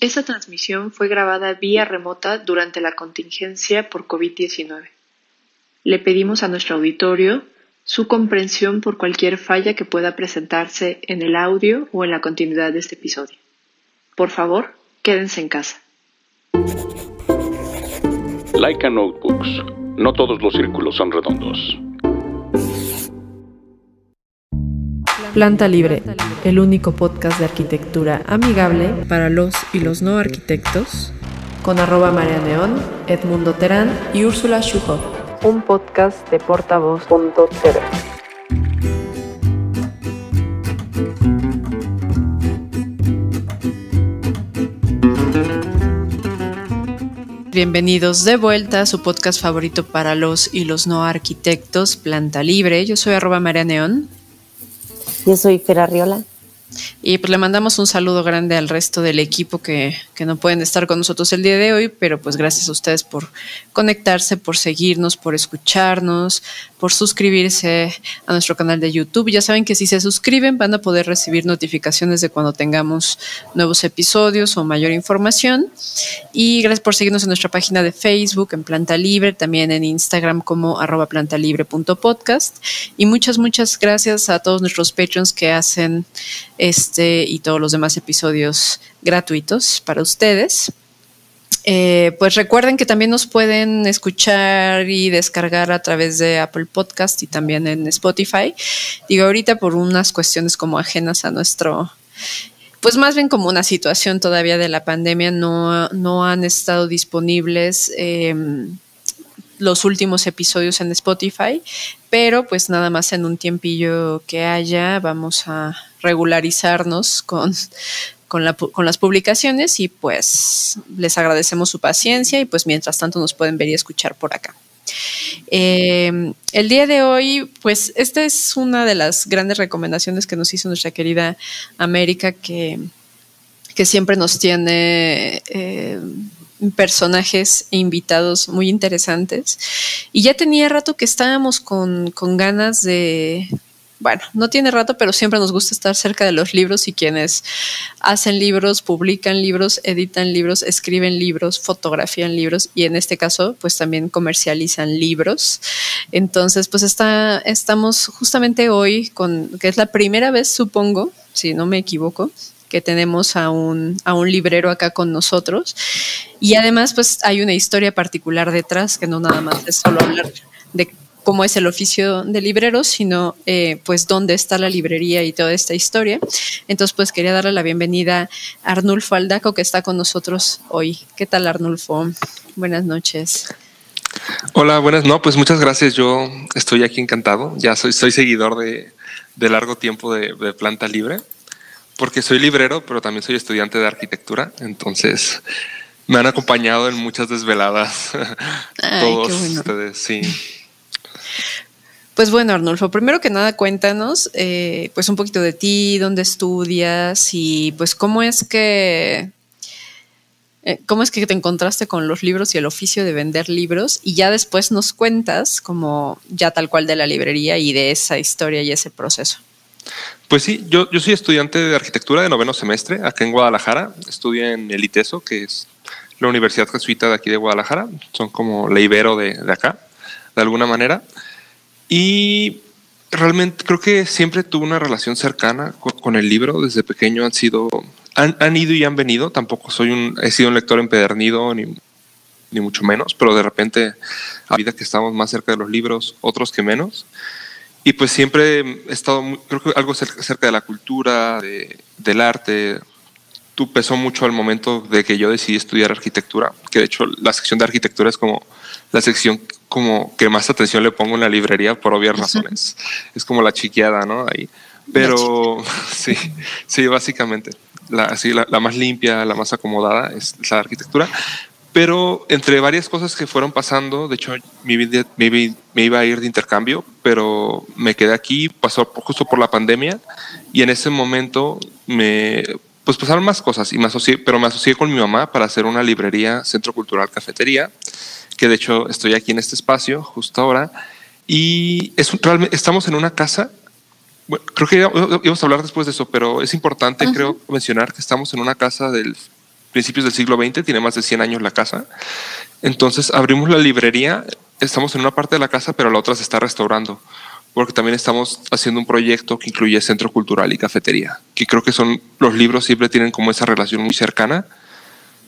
Esta transmisión fue grabada vía remota durante la contingencia por COVID-19. Le pedimos a nuestro auditorio su comprensión por cualquier falla que pueda presentarse en el audio o en la continuidad de este episodio. Por favor, quédense en casa. Laika Notebooks. No todos los círculos son redondos. Planta Libre, el único podcast de arquitectura amigable para los y los no arquitectos, con arroba María Neón, Edmundo Terán y Úrsula Schuhoff. Un podcast de portavoz.tv. Bienvenidos de vuelta a su podcast favorito para los y los no arquitectos, Planta Libre. Yo soy arroba María Neón. Yo soy Fera Riola. Y pues le mandamos un saludo grande al resto del equipo que, que, no pueden estar con nosotros el día de hoy, pero pues gracias a ustedes por conectarse, por seguirnos, por escucharnos, por suscribirse a nuestro canal de YouTube. Ya saben que si se suscriben van a poder recibir notificaciones de cuando tengamos nuevos episodios o mayor información. Y gracias por seguirnos en nuestra página de Facebook, en Planta Libre, también en Instagram como arroba plantalibre.podcast. Y muchas, muchas gracias a todos nuestros patrons que hacen este y todos los demás episodios gratuitos para ustedes. Eh, pues recuerden que también nos pueden escuchar y descargar a través de Apple Podcast y también en Spotify. Digo, ahorita por unas cuestiones como ajenas a nuestro, pues más bien como una situación todavía de la pandemia, no, no han estado disponibles. Eh, los últimos episodios en Spotify, pero pues nada más en un tiempillo que haya vamos a regularizarnos con, con, la, con, las publicaciones y pues les agradecemos su paciencia y pues mientras tanto nos pueden ver y escuchar por acá. Eh, el día de hoy, pues esta es una de las grandes recomendaciones que nos hizo nuestra querida América que, que siempre nos tiene... Eh, personajes e invitados muy interesantes. Y ya tenía rato que estábamos con, con ganas de, bueno, no tiene rato, pero siempre nos gusta estar cerca de los libros y quienes hacen libros, publican libros, editan libros, escriben libros, fotografían libros y en este caso, pues también comercializan libros. Entonces, pues está, estamos justamente hoy con, que es la primera vez, supongo, si no me equivoco, que tenemos a un, a un librero acá con nosotros. Y además, pues hay una historia particular detrás, que no nada más es solo hablar de cómo es el oficio de librero, sino eh, pues dónde está la librería y toda esta historia. Entonces, pues quería darle la bienvenida a Arnulfo Aldaco, que está con nosotros hoy. ¿Qué tal, Arnulfo? Buenas noches. Hola, buenas. No, pues muchas gracias. Yo estoy aquí encantado. Ya soy, soy seguidor de, de largo tiempo de, de Planta Libre porque soy librero, pero también soy estudiante de arquitectura, entonces me han acompañado en muchas desveladas. Todos ustedes, sí. Pues bueno, Arnulfo, primero que nada cuéntanos eh, pues un poquito de ti, dónde estudias y pues cómo es que eh, cómo es que te encontraste con los libros y el oficio de vender libros y ya después nos cuentas como ya tal cual de la librería y de esa historia y ese proceso. Pues sí, yo, yo soy estudiante de arquitectura de noveno semestre acá en Guadalajara. Estudio en el ITESO, que es la Universidad Jesuita de aquí de Guadalajara. Son como la de, de acá, de alguna manera. Y realmente creo que siempre tuve una relación cercana con, el libro. Desde pequeño han sido, han, han, ido y han venido. Tampoco soy un, he sido un lector empedernido ni, ni mucho menos, pero de repente a vida que estamos más cerca de los libros, otros que menos. Y pues siempre he estado, creo que algo cerca de la cultura, de, del arte. Tú pesó mucho al momento de que yo decidí estudiar arquitectura, que de hecho la sección de arquitectura es como la sección como que más atención le pongo en la librería por obvias razones. Es como la chiqueada, ¿no? Ahí. Pero sí, sí, básicamente. La, así, la, la, más limpia, la más acomodada es la arquitectura. Pero entre varias cosas que fueron pasando, de hecho me, iba a ir de intercambio, pero me quedé aquí, pasó justo por la pandemia y en ese momento me, pues pasaron más cosas, y me asocié, pero me asocié con mi mamá para hacer una librería, centro cultural, cafetería, que de hecho estoy aquí en este espacio justo ahora. Y es, realmente, estamos en una casa bueno, creo que íbamos a hablar después de eso, pero es importante, creo, mencionar que estamos en una casa del principios del siglo XX, tiene más de 100 años la casa. Entonces abrimos la librería, estamos en una parte de la casa, pero la otra se está restaurando, porque también estamos haciendo un proyecto que incluye centro cultural y cafetería, que creo que son los libros siempre tienen como esa relación muy cercana.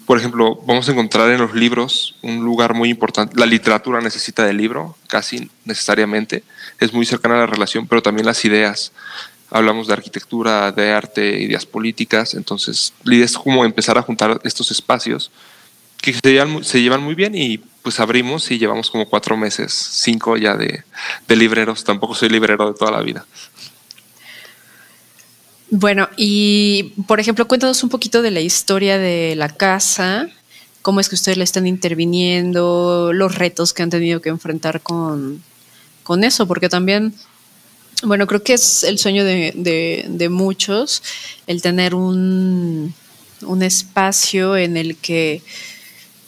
Por ejemplo, vamos a encontrar en los libros un lugar muy importante. La literatura necesita del libro, casi necesariamente. Es muy cercana a la relación, pero también las ideas hablamos de arquitectura, de arte, ideas políticas, entonces la idea es como empezar a juntar estos espacios que se llevan, muy bien y pues abrimos y llevamos como cuatro meses, cinco ya de, libreros, tampoco soy librero de toda la vida. Bueno, y por ejemplo, cuéntanos un poquito de la historia de la casa, cómo es que ustedes le están interviniendo, los retos que han tenido que enfrentar con, con eso, porque también bueno, creo que es el sueño de, muchos el tener un, espacio en el que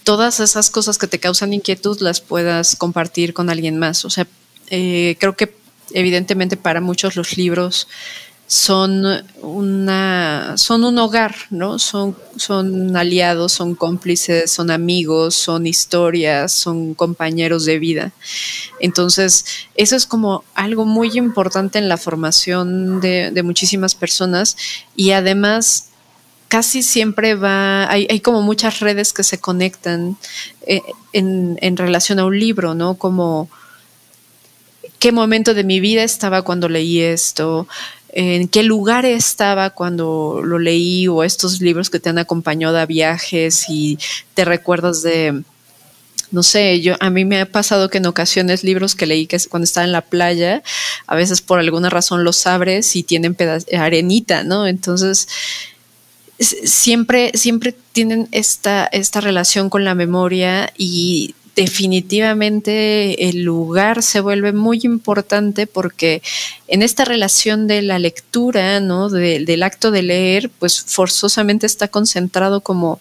todas esas cosas que te causan inquietud las puedas compartir con alguien más. O sea, eh, creo que evidentemente para muchos los libros son una son un hogar, ¿no? Son, son aliados, son cómplices, son amigos, son historias, son compañeros de vida. Entonces, eso es como algo muy importante en la formación de, muchísimas personas y además casi siempre va, hay, hay, como muchas redes que se conectan eh, en, en, relación a un libro, ¿no? Como qué momento de mi vida estaba cuando leí esto, en qué lugar estaba cuando lo leí o estos libros que te han acompañado a viajes y te recuerdas de, no sé, yo a mí me ha pasado que en ocasiones libros que leí que cuando estaba en la playa, a veces por alguna razón los abres y tienen arenita, ¿no? Entonces siempre siempre tienen esta esta relación con la memoria y definitivamente el lugar se vuelve muy importante porque en esta relación de la lectura, ¿no? del acto de leer, pues forzosamente está concentrado como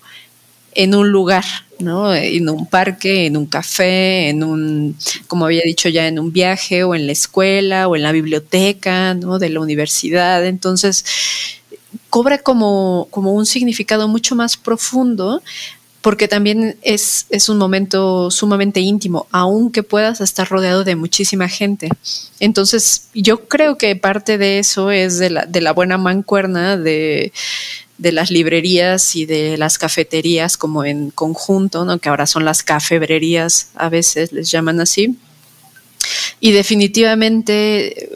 en un lugar, ¿no? En un parque, en un café, en un, como había dicho ya, en un viaje o en la escuela o en la biblioteca, ¿no? De la universidad. Entonces, cobra como, como un significado mucho más profundo porque también es, es, un momento sumamente íntimo, aunque puedas estar rodeado de muchísima gente. Entonces, yo creo que parte de eso es de la, de la buena mancuerna de, de las librerías y de las cafeterías como en conjunto, ¿no? que ahora son las cafebrerías, a veces les llaman así. Y definitivamente,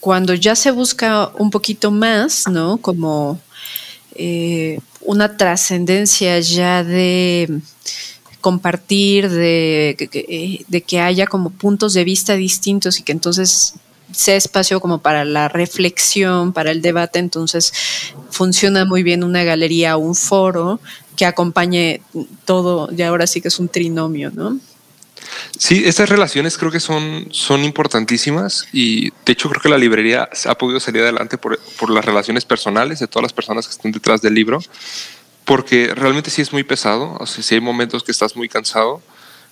cuando ya se busca un poquito más, ¿no? Como eh, una trascendencia ya de compartir, de, de, que haya como puntos de vista distintos y que entonces sea espacio como para la reflexión, para el debate, entonces funciona muy bien una galería o un foro que acompañe todo, y ahora sí que es un trinomio, ¿no? Sí, estas relaciones creo que son, son importantísimas y de hecho creo que la librería ha podido salir adelante por, por las relaciones personales de todas las personas que están detrás del libro, porque realmente sí es muy pesado, o sea, si hay momentos que estás muy cansado.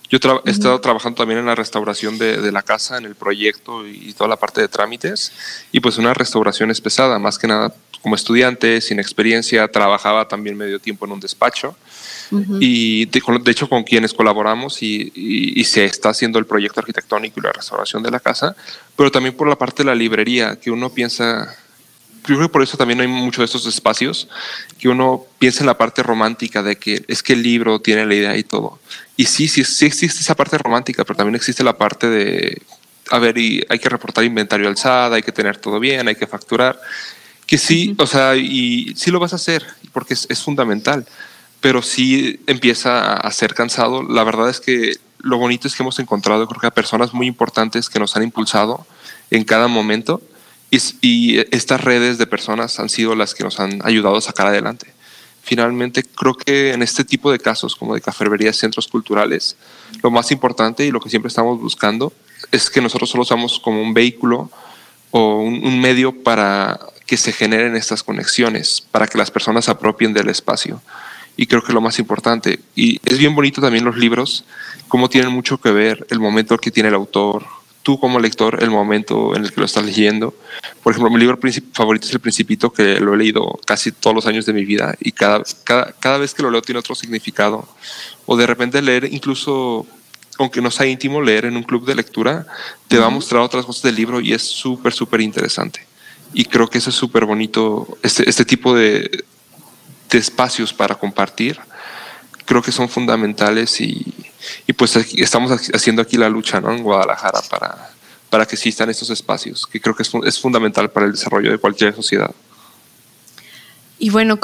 Yo he estado trabajando también en la restauración de, de, la casa, en el proyecto y toda la parte de trámites, y pues una restauración es pesada, más que nada como estudiante, sin experiencia, trabajaba también medio tiempo en un despacho y de, hecho con quienes colaboramos y, se está haciendo el proyecto arquitectónico y la restauración de la casa, pero también por la parte de la librería, que uno piensa, yo creo que por eso también hay muchos de estos espacios, que uno piensa en la parte romántica de que es que el libro tiene la idea y todo. Y sí, sí, sí existe esa parte romántica, pero también existe la parte de, a ver, y hay que reportar inventario alzada, hay que tener todo bien, hay que facturar. Que sí, o sea, y sí lo vas a hacer, porque es, es fundamental pero sí empieza a ser cansado. La verdad es que lo bonito es que hemos encontrado, creo que a personas muy importantes que nos han impulsado en cada momento y, estas redes de personas han sido las que nos han ayudado a sacar adelante. Finalmente, creo que en este tipo de casos, como de cafeterías, centros culturales, lo más importante y lo que siempre estamos buscando es que nosotros solo somos como un vehículo o un, un medio para que se generen estas conexiones, para que las personas se apropien del espacio y creo que lo más importante. Y es bien bonito también los libros, cómo tienen mucho que ver el momento que tiene el autor, tú como lector el momento en el que lo estás leyendo. Por ejemplo, mi libro favorito es El Principito, que lo he leído casi todos los años de mi vida y cada, cada, cada vez que lo leo tiene otro significado. O de repente leer incluso aunque no sea íntimo, leer en un club de lectura te va a mostrar otras cosas del libro y es súper, súper interesante. Y creo que eso es súper bonito, este, este tipo de, de, espacios para compartir, creo que son fundamentales y, y pues estamos haciendo aquí la lucha ¿no? en Guadalajara para, para que existan estos espacios, que creo que es, es fundamental para el desarrollo de cualquier sociedad. Y bueno,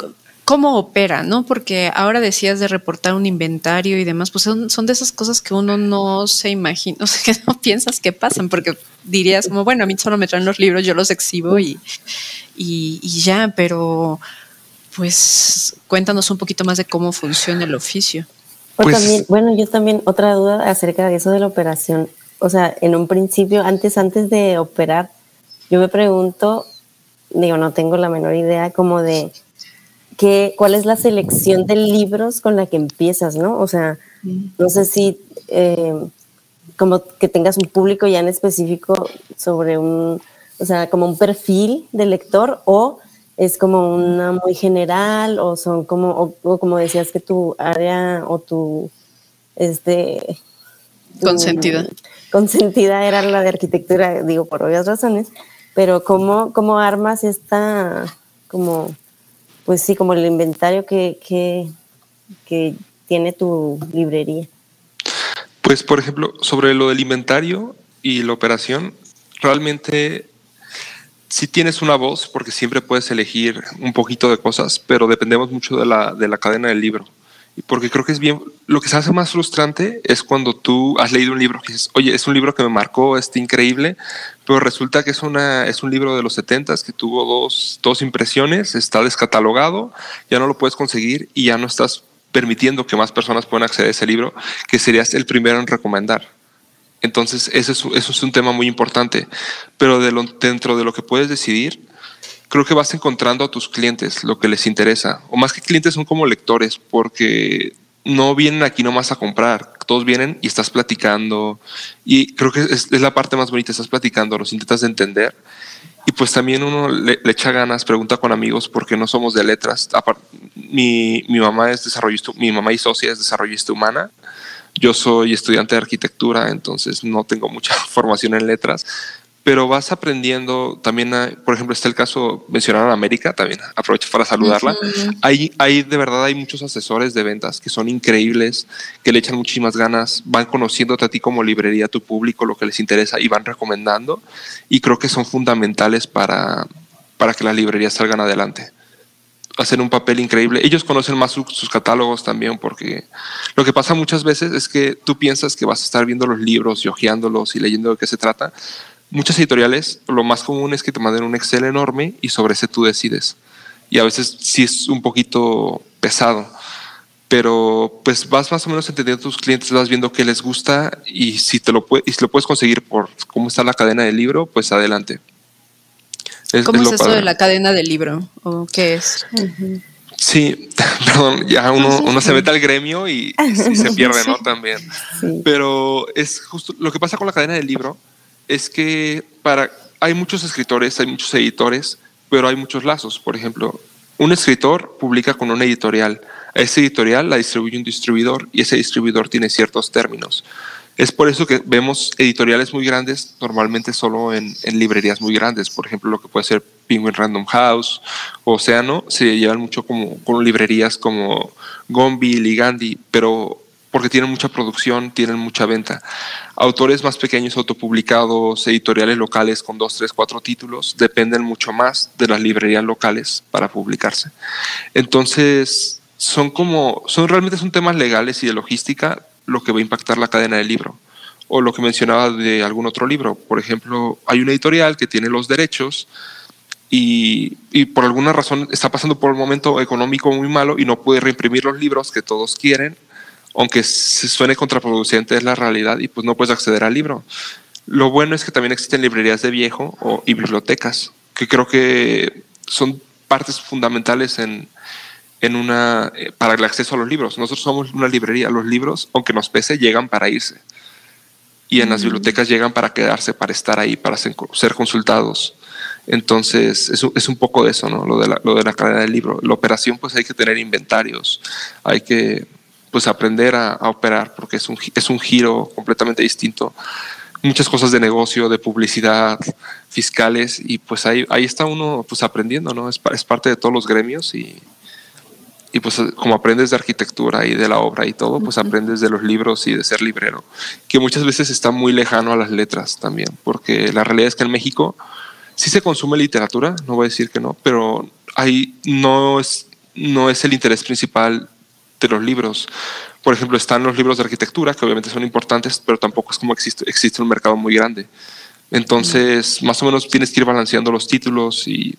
cómo opera, ¿no? Porque ahora decías de reportar un inventario y demás, pues son, son de esas cosas que uno no se imagina, o sea, que no piensas que pasan, porque dirías como, bueno, a mí solo me traen los libros, yo los exhibo y, y, y ya, pero pues cuéntanos un poquito más de cómo funciona el oficio. Pues, también, bueno, yo también otra duda acerca de eso de la operación. O sea, en un principio, antes, antes de operar, yo me pregunto, digo, no tengo la menor idea como de cuál es la selección de libros con la que empiezas, ¿no? O sea, no sé si eh, como que tengas un público ya en específico sobre un, o sea, como un perfil de lector o es como una muy general o son como, o, como decías que tu área o tu, este... consentida. Consentida era la de arquitectura, digo, por obvias razones, pero ¿cómo, cómo armas esta como pues sí, como el inventario que, que, tiene tu librería. Pues, por ejemplo, sobre lo del inventario y la operación, realmente sí tienes una voz porque siempre puedes elegir un poquito de cosas, pero dependemos mucho de la, de la cadena del libro porque creo que es bien, lo que se hace más frustrante es cuando tú has leído un libro que dices, oye, es un libro que me marcó, está increíble, pero resulta que es, una, es un libro de los 70 que tuvo dos, dos impresiones, está descatalogado, ya no lo puedes conseguir y ya no estás permitiendo que más personas puedan acceder a ese libro, que serías el primero en recomendar. Entonces, eso es, un tema muy importante, pero dentro de lo que puedes decidir, creo que vas encontrando a tus clientes lo que les interesa. O más que clientes son como lectores, porque no vienen aquí nomás a comprar. Todos vienen y estás platicando. Y creo que es, la parte más bonita, estás platicando, los intentas de entender. Y pues también uno le, echa ganas, pregunta con amigos porque no somos de letras. Mi, mi mamá es desarrollista, mi mamá y socia es desarrollista humana. Yo soy estudiante de arquitectura, entonces no tengo mucha formación en letras, pero vas aprendiendo también, por ejemplo, está el caso, mencionaron a América, también aprovecho para saludarla. hay, hay, de verdad, hay muchos asesores de ventas que son increíbles, que le echan muchísimas ganas, van conociéndote a ti como librería, a tu público, lo que les interesa y van recomendando. Y creo que son fundamentales para, para que las librerías salgan adelante hacen un papel increíble. Ellos conocen más sus catálogos también, porque lo que pasa muchas veces es que tú piensas que vas a estar viendo los libros y hojeándolos y leyendo de qué se trata, muchas editoriales, lo más común es que te manden un Excel enorme y sobre ese tú decides. Y a veces sí es un poquito pesado, pero pues vas más o menos entendiendo a tus clientes, vas viendo qué les gusta y si te lo, y si lo puedes conseguir por cómo está la cadena del libro, pues adelante. ¿Cómo es, eso de la cadena del libro? ¿O qué es? Sí, perdón, ya uno, uno se mete al gremio y, se pierde, ¿no? También. Pero es justo lo que pasa con la cadena del libro es que para, hay muchos escritores, hay muchos editores, pero hay muchos lazos. Por ejemplo, un escritor publica con una editorial. A ese editorial la distribuye un distribuidor y ese distribuidor tiene ciertos términos. Es por eso que vemos editoriales muy grandes, normalmente solo en, librerías muy grandes. Por ejemplo, lo que puede ser Penguin Random House o Océano, se llevan mucho como, con librerías como Gombi, Ligandi, pero porque tienen mucha producción, tienen mucha venta. Autores más pequeños, autopublicados, editoriales locales con dos, tres, cuatro títulos, dependen mucho más de las librerías locales para publicarse. Entonces, son como, son realmente son temas legales y de logística lo que va a impactar la cadena del libro. O lo que mencionaba de algún otro libro. Por ejemplo, hay una editorial que tiene los derechos y, y, por alguna razón está pasando por un momento económico muy malo y no puede reimprimir los libros que todos quieren aunque se suene contraproducente, es la realidad y pues no puedes acceder al libro. Lo bueno es que también existen librerías de viejo y bibliotecas, que creo que son partes fundamentales en, en una, eh, para el acceso a los libros. Nosotros somos una librería, los libros, aunque nos pese, llegan para irse. y en las bibliotecas llegan para quedarse, para estar ahí, para ser, consultados. Entonces, es, es, un poco de eso, ¿no? Lo de, la, lo de la calidad del libro. La operación, pues hay que tener inventarios, hay que pues aprender a, operar, porque es un, es un giro completamente distinto. Muchas cosas de negocio, de publicidad, fiscales, y pues ahí, ahí está uno pues aprendiendo, ¿no? Es, es parte de todos los gremios y, y pues como aprendes de arquitectura y de la obra y todo, pues aprendes de los libros y de ser librero, que muchas veces está muy lejano a las letras también, porque la realidad es que en México sí se consume literatura, no voy a decir que no, pero ahí no es, no es el interés principal de los libros. Por ejemplo, están los libros de arquitectura, que obviamente son importantes, pero tampoco es como existe, existe un mercado muy grande. Entonces, más o menos tienes que ir balanceando los títulos y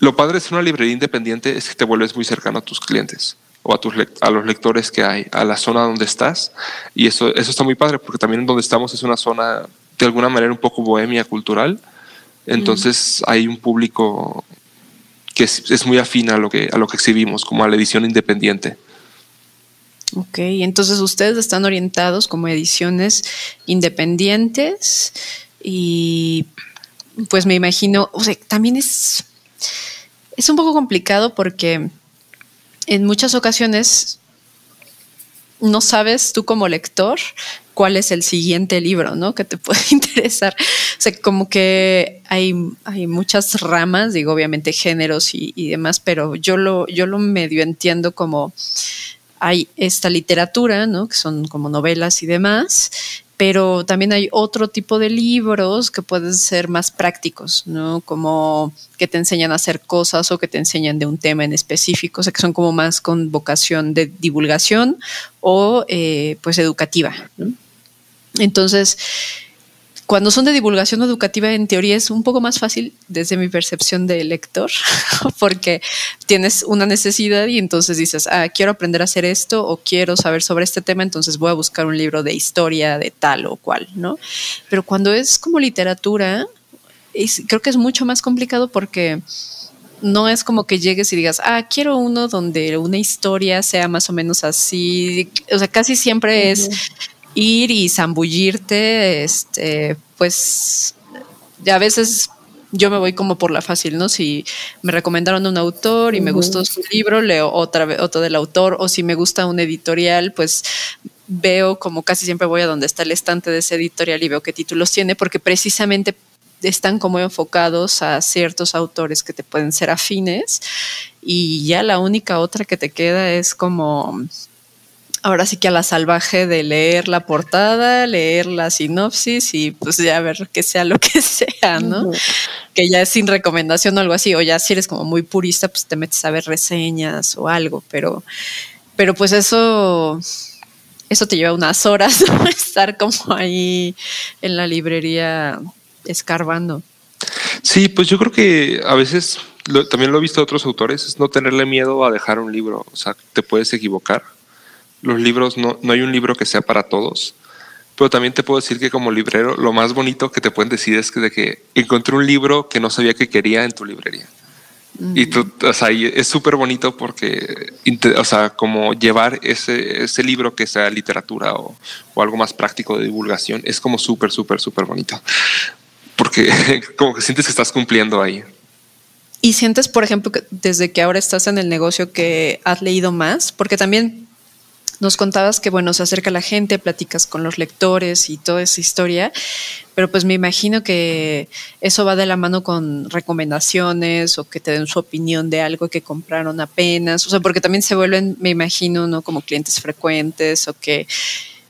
lo padre de ser una librería independiente es que te vuelves muy cercano a tus clientes o a, tus a los lectores que hay, a la zona donde estás. Y eso, eso está muy padre porque también donde estamos es una zona de alguna manera un poco bohemia cultural. Entonces hay un público que es, es, muy afín a lo, que, a lo que exhibimos, como a la edición independiente. Ok, entonces ustedes están orientados como ediciones independientes y pues me imagino, o sea, también es, es un poco complicado porque en muchas ocasiones no sabes tú como lector cuál es el siguiente libro, ¿no? Que te puede interesar. O sea, como que hay, hay muchas ramas, digo, obviamente géneros y, demás, pero yo lo, yo lo medio entiendo como hay esta literatura, ¿no? Que son como novelas y demás, pero también hay otro tipo de libros que pueden ser más prácticos, ¿no? Como que te enseñan a hacer cosas o que te enseñan de un tema en específico, o sea, que son como más con vocación de divulgación o eh, pues educativa. Entonces, cuando son de divulgación educativa, en teoría es un poco más fácil desde mi percepción de lector, porque tienes una necesidad y entonces dices, ah, quiero aprender a hacer esto o quiero saber sobre este tema, entonces voy a buscar un libro de historia de tal o cual, ¿no? Pero cuando es como literatura, creo que es mucho más complicado porque no es como que llegues y digas, ah, quiero uno donde una historia sea más o menos así. O sea, casi siempre es ir y zambullirte, este, pues a veces yo me voy como por la fácil, ¿no? Si me recomendaron un autor y me gustó su libro, leo otra vez otro del autor, o si me gusta un editorial, pues veo como casi siempre voy a donde está el estante de ese editorial y veo qué títulos tiene, porque precisamente están como enfocados a ciertos autores que te pueden ser afines y ya la única otra que te queda es como ahora sí que a la salvaje de leer la portada, leer la sinopsis y pues ya ver que sea lo que sea, ¿no? Que ya es sin recomendación o algo así, o ya si eres como muy purista, pues te metes a ver reseñas o algo, pero, pero pues eso, eso te lleva unas horas, Estar como ahí en la librería escarbando. Sí, pues yo creo que a veces también lo he visto de otros autores, es no tenerle miedo a dejar un libro, o sea, te puedes equivocar los libros, no, no hay un libro que sea para todos. Pero también te puedo decir que como librero, lo más bonito que te pueden decir es que, de que encontré un libro que no sabía que quería en tu librería. Y tú, o sea, es súper bonito porque, o sea, como llevar ese, ese libro que sea literatura o, o algo más práctico de divulgación, es como súper, súper, súper bonito. Porque como que sientes que estás cumpliendo ahí. Y sientes, por ejemplo, que desde que ahora estás en el negocio que has leído más, porque también nos contabas que, bueno, se acerca la gente, platicas con los lectores y toda esa historia, pero pues me imagino que eso va de la mano con recomendaciones o que te den su opinión de algo que compraron apenas, o sea, porque también se vuelven, me imagino, ¿no? Como clientes frecuentes o que,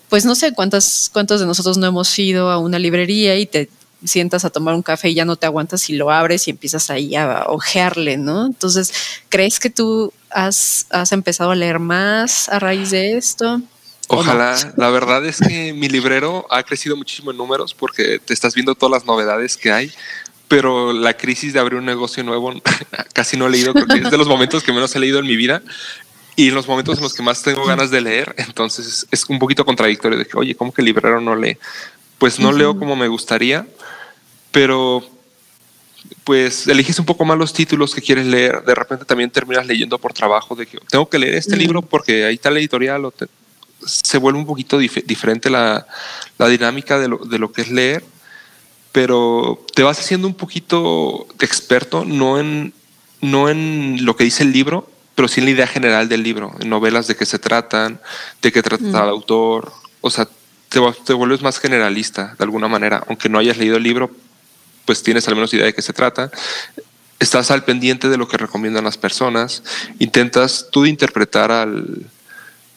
pues no sé cuántas, cuántos de nosotros no hemos ido a una librería y te sientas a tomar un café y ya no te aguantas y lo abres y empiezas ahí a ojearle, ¿no? Entonces, ¿crees que tú has, empezado a leer más a raíz de esto? Ojalá, la verdad es que mi librero ha crecido muchísimo en números porque te estás viendo todas las novedades que hay, pero la crisis de abrir un negocio nuevo casi no he leído, es de los momentos que menos he leído en mi vida y los momentos en los que más tengo ganas de leer, entonces es un poquito contradictorio de que, oye, ¿cómo que el librero no lee? Pues no leo como me gustaría, pero pues eliges un poco más los títulos que quieres leer. De repente también terminas leyendo por trabajo de que tengo que leer este libro porque ahí está la editorial. O se vuelve un poquito dif- diferente la, la dinámica de lo, de lo que es leer, pero te vas haciendo un poquito experto, no en, no en lo que dice el libro, pero sí en la idea general del libro, en novelas de qué se tratan, de qué trata el autor, o sea, te, te vuelves más generalista de alguna manera, aunque no hayas leído el libro, pues tienes al menos idea de qué se trata. Estás al pendiente de lo que recomiendan las personas, intentas tú interpretar al,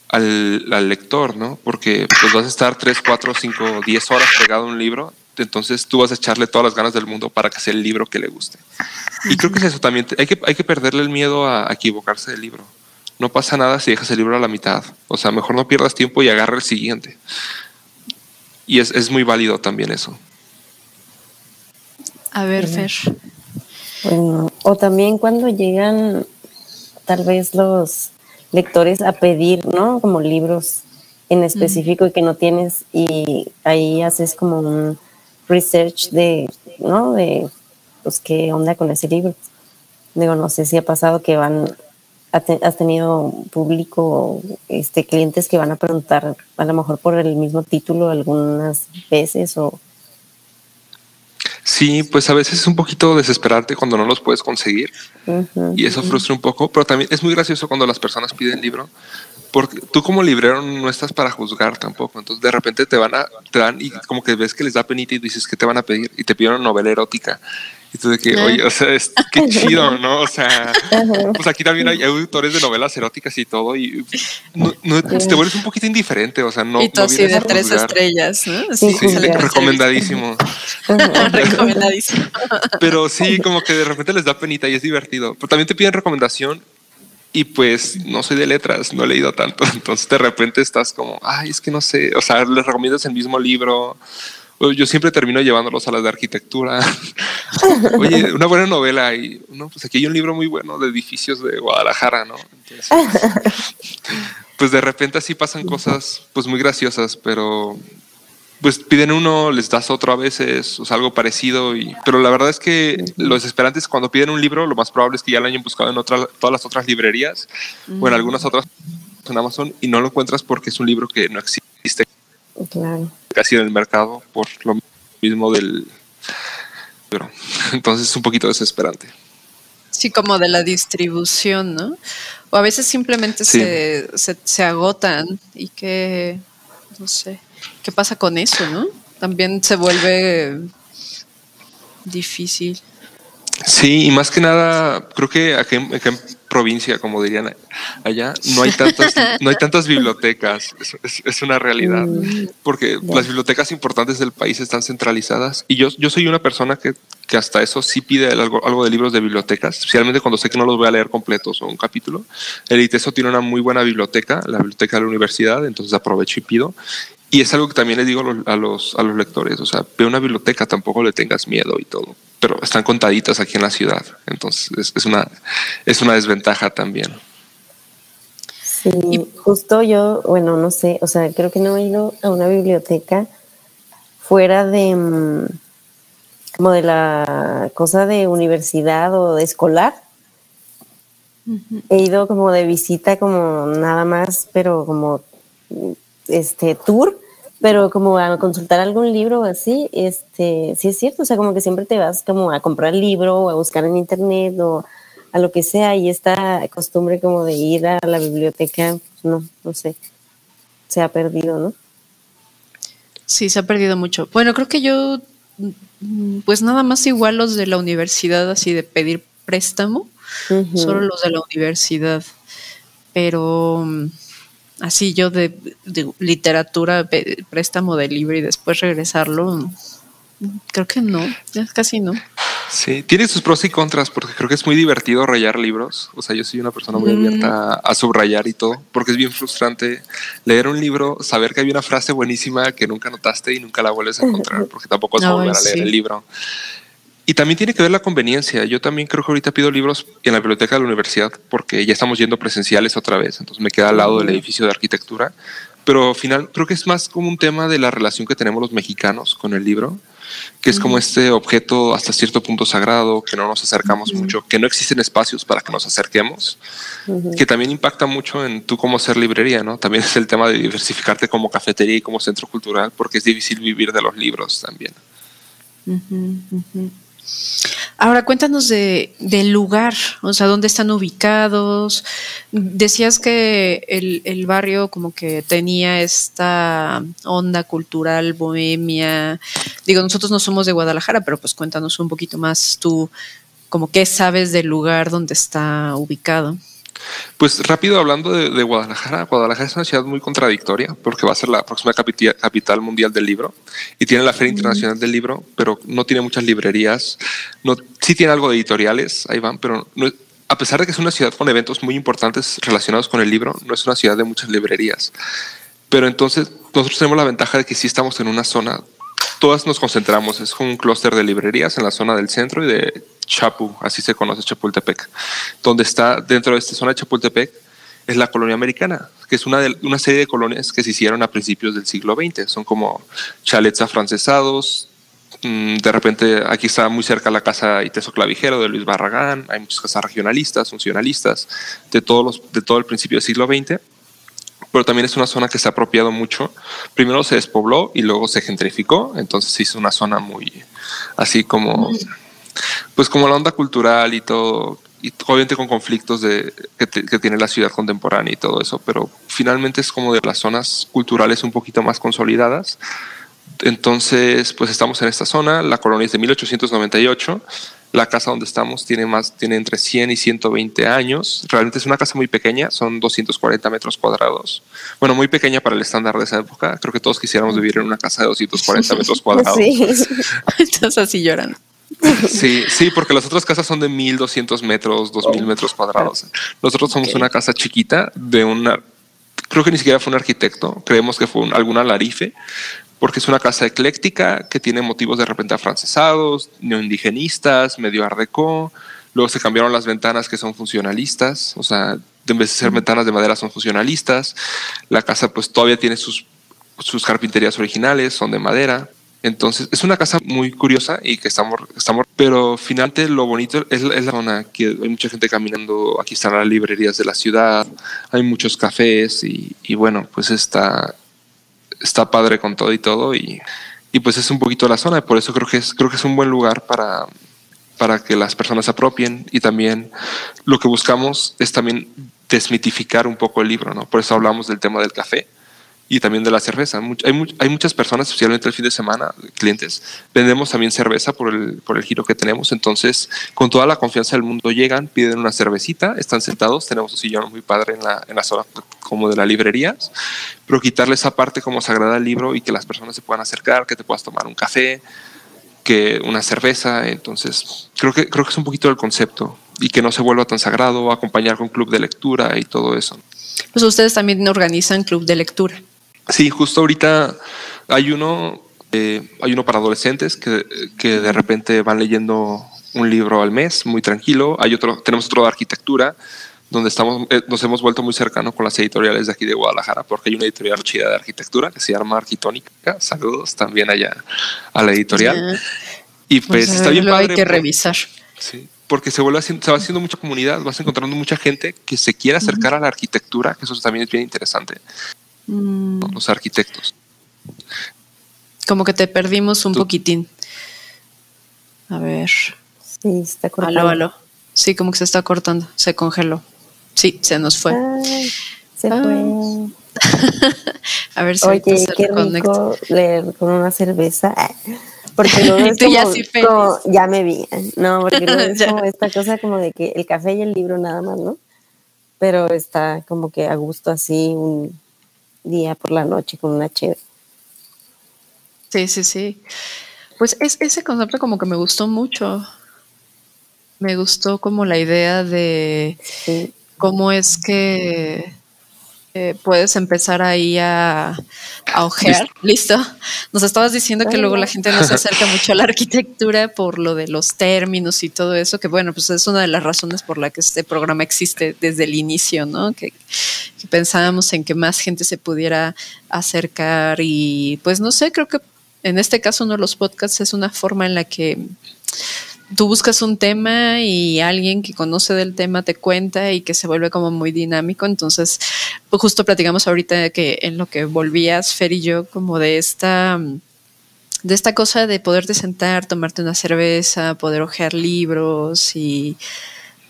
al, lector, ¿no? Porque pues vas a estar 3, 4, 5, 10 horas pegado a un libro, entonces tú vas a echarle todas las ganas del mundo para que sea el libro que le guste. Y creo que es eso también, hay que, hay que perderle el miedo a, a equivocarse del libro. No pasa nada si dejas el libro a la mitad. O sea, mejor no pierdas tiempo y agarra el siguiente. Y es, es muy válido también eso. A ver, Fer. Bueno, o también cuando llegan tal vez los lectores a pedir, ¿no? Como libros en específico y que no tienes y ahí haces como un research de, ¿no? De, pues, qué onda con ese libro. Digo, no sé si ha pasado que van, has tenido público, este, clientes que van a preguntar a lo mejor por el mismo título algunas veces o... Sí, pues a veces es un poquito desesperante cuando no los puedes conseguir y eso frustra un poco, pero también es muy gracioso cuando las personas piden libro, porque tú como librero no estás para juzgar tampoco, entonces de repente te van a, te dan y como que ves que les da penita y dices que te van a pedir y te piden una novela erótica. Y tú de que, oye, o sea, es, qué chido, ¿no? O sea, pues aquí también hay autores de novelas eróticas y todo y no, no- te vuelves un poquito indiferente, o sea, no. y tú no así vienes de tres estrellas, ¿no? Sí, Sí, con recomendadísimo. Recomendadísimo. Pero sí, como que de repente les da penita y es divertido. Pero también te piden recomendación y pues no soy de letras, no he leído tanto. Entonces de repente estás como, ay, es que no sé. O sea, les recomiendas el mismo libro. Yo siempre termino llevándolos a las de arquitectura. Oye, una buena novela y no, pues aquí hay un libro muy bueno de edificios de Guadalajara, ¿no? Entonces, pues de repente así pasan cosas pues muy graciosas, pero pues piden uno, les das otro a veces, o sea, algo parecido. Y, pero la verdad es que lo desesperante es cuando piden un libro, lo más probable es que ya lo hayan buscado en otras, todas las otras librerías o en algunas otras en Amazon y no lo encuentras porque es un libro que no existe Claro. casi en el mercado por lo mismo del libro. Entonces es un poquito desesperante. Sí, como de la distribución, ¿no? O a veces simplemente Sí. se, se, se agotan y que, no sé, ¿qué pasa con eso, no? También se vuelve difícil. Sí, y más que nada, creo que aquí en, acá en provincia, como dirían allá, no hay tantas, no hay tantas bibliotecas. Es, es- es una realidad. Porque las bibliotecas importantes del país están centralizadas. Y yo, yo soy una persona que, que hasta eso sí pide algo, algo de libros de bibliotecas, especialmente cuando sé que no los voy a leer completos o un capítulo. El ITESO tiene una muy buena biblioteca, la biblioteca de la universidad, entonces aprovecho y pido. Y es algo que también le digo a los, a los, a los lectores, o sea, ve una biblioteca, tampoco le tengas miedo y todo, pero están contaditas aquí en la ciudad, entonces es, es una, es una desventaja también. Sí, justo yo, bueno, no sé, o sea, creo que no he ido a una biblioteca fuera de mm, como de la cosa de universidad o de escolar. He ido como de visita, como nada más, pero como este tour, pero como a consultar algún libro o así, este, sí es cierto, o sea, como que siempre te vas como a comprar el libro o a buscar en internet o a lo que sea y esta costumbre como de ir a la biblioteca, pues, no, no sé, se ha perdido, ¿no? Sí, se ha perdido mucho. Bueno, creo que yo, pues nada más igual los de la universidad, así de pedir préstamo, solo los de la universidad. Pero así yo de, de literatura, préstamo de libro y después regresarlo, creo que no, casi no. Sí, tiene sus pros y contras, porque creo que es muy divertido rayar libros. O sea, yo soy una persona muy Mm. abierta a, a subrayar y todo, porque es bien frustrante leer un libro, saber que hay una frase buenísima que nunca notaste y nunca la vuelves a encontrar, porque tampoco vas a Ay, volver a leer sí. el libro. Y también tiene que ver la conveniencia. Yo también creo que ahorita pido libros en la biblioteca de la universidad porque ya estamos yendo presenciales otra vez. Entonces me queda al lado del edificio de arquitectura. pero al final creo que es más como un tema de la relación que tenemos los mexicanos con el libro, que es como este objeto hasta cierto punto sagrado, que no nos acercamos mucho, que no existen espacios para que nos acerquemos, que también impacta mucho en tú cómo ser librería, ¿no? También es el tema de diversificarte como cafetería y como centro cultural, porque es difícil vivir de los libros también. Ahora cuéntanos de, del lugar, o sea, dónde están ubicados. Decías que el, el, barrio como que tenía esta onda cultural, bohemia. Digo, nosotros no somos de Guadalajara, pero pues cuéntanos un poquito más tú, como qué sabes del lugar donde está ubicado. Pues rápido hablando de, Guadalajara, Guadalajara es una ciudad muy contradictoria porque va a ser la próxima capital, mundial del libro y tiene la Feria Internacional del Libro, pero no tiene muchas librerías. No, sí tiene algo de editoriales, ahí van, pero a pesar de que es una ciudad con eventos muy importantes relacionados con el libro, no es una ciudad de muchas librerías. Pero entonces nosotros tenemos la ventaja de que sí estamos en una zona todas nos concentramos. Es un clúster de librerías en la zona del centro y de Chapu, así se conoce Chapultepec, donde está dentro de esta zona de Chapultepec es la colonia americana, que es una, una serie de colonias que se hicieron a principios del siglo XX. Son como chalets afrancesados. Mm, de repente aquí está muy cerca la casa Iteso Clavijero de Luis Barragán. Hay muchas casas regionalistas, funcionalistas, de, todos los, de todo el principio del siglo XX pero también es una zona que se ha apropiado mucho. Primero se despobló y luego se gentrificó, entonces se hizo una zona muy así como, pues como la onda cultural y todo, y obviamente con conflictos de, que, que, tiene la ciudad contemporánea y todo eso, pero finalmente es como de las zonas culturales un poquito más consolidadas. Entonces, pues estamos en esta zona, la colonia es de 1898 la casa donde estamos tiene más, tiene entre 100 y 120 años. Realmente es una casa muy pequeña, son 240 metros cuadrados. Bueno, muy pequeña para el estándar de esa época. Creo que todos quisiéramos vivir en una casa de 240 metros cuadrados. Sí, estás así llorando. Sí, sí, porque las otras casas son de 1200 metros, 2000 metros cuadrados. Nosotros somos una casa chiquita de una, creo que ni siquiera fue un arquitecto, creemos que fue un, algún alarife, porque es una casa ecléctica que tiene motivos de repente afrancesados, neoindigenistas, medio art Luego se cambiaron las ventanas que son funcionalistas, o sea, en vez de ser ventanas de madera son funcionalistas. La casa pues todavía tiene sus, sus carpinterías originales, son de madera. Entonces es una casa muy curiosa y que estamos, estamos pero finalmente lo bonito es, es, la zona que hay mucha gente caminando, aquí están las librerías de la ciudad, hay muchos cafés y, y bueno, pues está, está padre con todo y todo y, y, pues es un poquito la zona, por eso creo que es, creo que es un buen lugar para, para que las personas se apropien y también lo que buscamos es también desmitificar un poco el libro, ¿no? Por eso hablamos del tema del café y también de la cerveza. Hay, muchas personas, especialmente el fin de semana, clientes, vendemos también cerveza por el, por el giro que tenemos. Entonces, con toda la confianza del mundo llegan, piden una cervecita, están sentados, tenemos un sillón muy padre en la, en la zona como de la librería, pero quitarle esa parte como sagrada al libro y que las personas se puedan acercar, que te puedas tomar un café, que una cerveza. Entonces, creo que, creo que es un poquito el concepto y que no se vuelva tan sagrado, acompañar con club de lectura y todo eso. Pues ustedes también organizan club de lectura. Sí, justo ahorita hay uno, eh, hay uno para adolescentes que, que, de repente van leyendo un libro al mes, muy tranquilo. Hay otro, tenemos otro de arquitectura, donde estamos, eh, nos hemos vuelto muy cercanos con las editoriales de aquí de Guadalajara, porque hay una editorial chida de arquitectura que se llama Arquitónica. Saludos también allá a la editorial. Y pues, pues está bien padre. Hay que revisar. Sí, porque se, vuelve haciendo, se va haciendo mucha comunidad, vas encontrando mucha gente que se quiere acercar a la arquitectura, que eso también es bien interesante. Mm. Los arquitectos. Como que te perdimos un poquitín. A ver. Sí, está cortando. Aló, aló. Sí, como que se está cortando. Se congeló. Sí, se nos fue. se ah. fue. a ver si Oye, qué rico leer con una cerveza. Porque no es como, ya, ya me vi. No, porque no es como esta cosa como de que el café y el libro nada más, ¿no? Pero está como que a gusto así un día por la noche con una chévere. Sí, sí, sí. Pues es, ese concepto como que me gustó mucho. Me gustó como la idea de cómo es que eh, puedes empezar ahí a, a ojear. ¿Listo? Nos estabas diciendo que luego la gente no se acerca mucho a la arquitectura por lo de los términos y todo eso, que bueno, pues es una de las razones por la que este programa existe desde el inicio, ¿no? Que, que pensábamos en que más gente se pudiera acercar y pues no sé, creo que en este caso uno de los podcasts es una forma en la que tú buscas un tema y alguien que conoce del tema te cuenta y que se vuelve como muy dinámico. Entonces, pues justo platicamos ahorita que en lo que volvías, Fer y yo, como de esta de esta cosa de poderte sentar, tomarte una cerveza, poder hojear libros y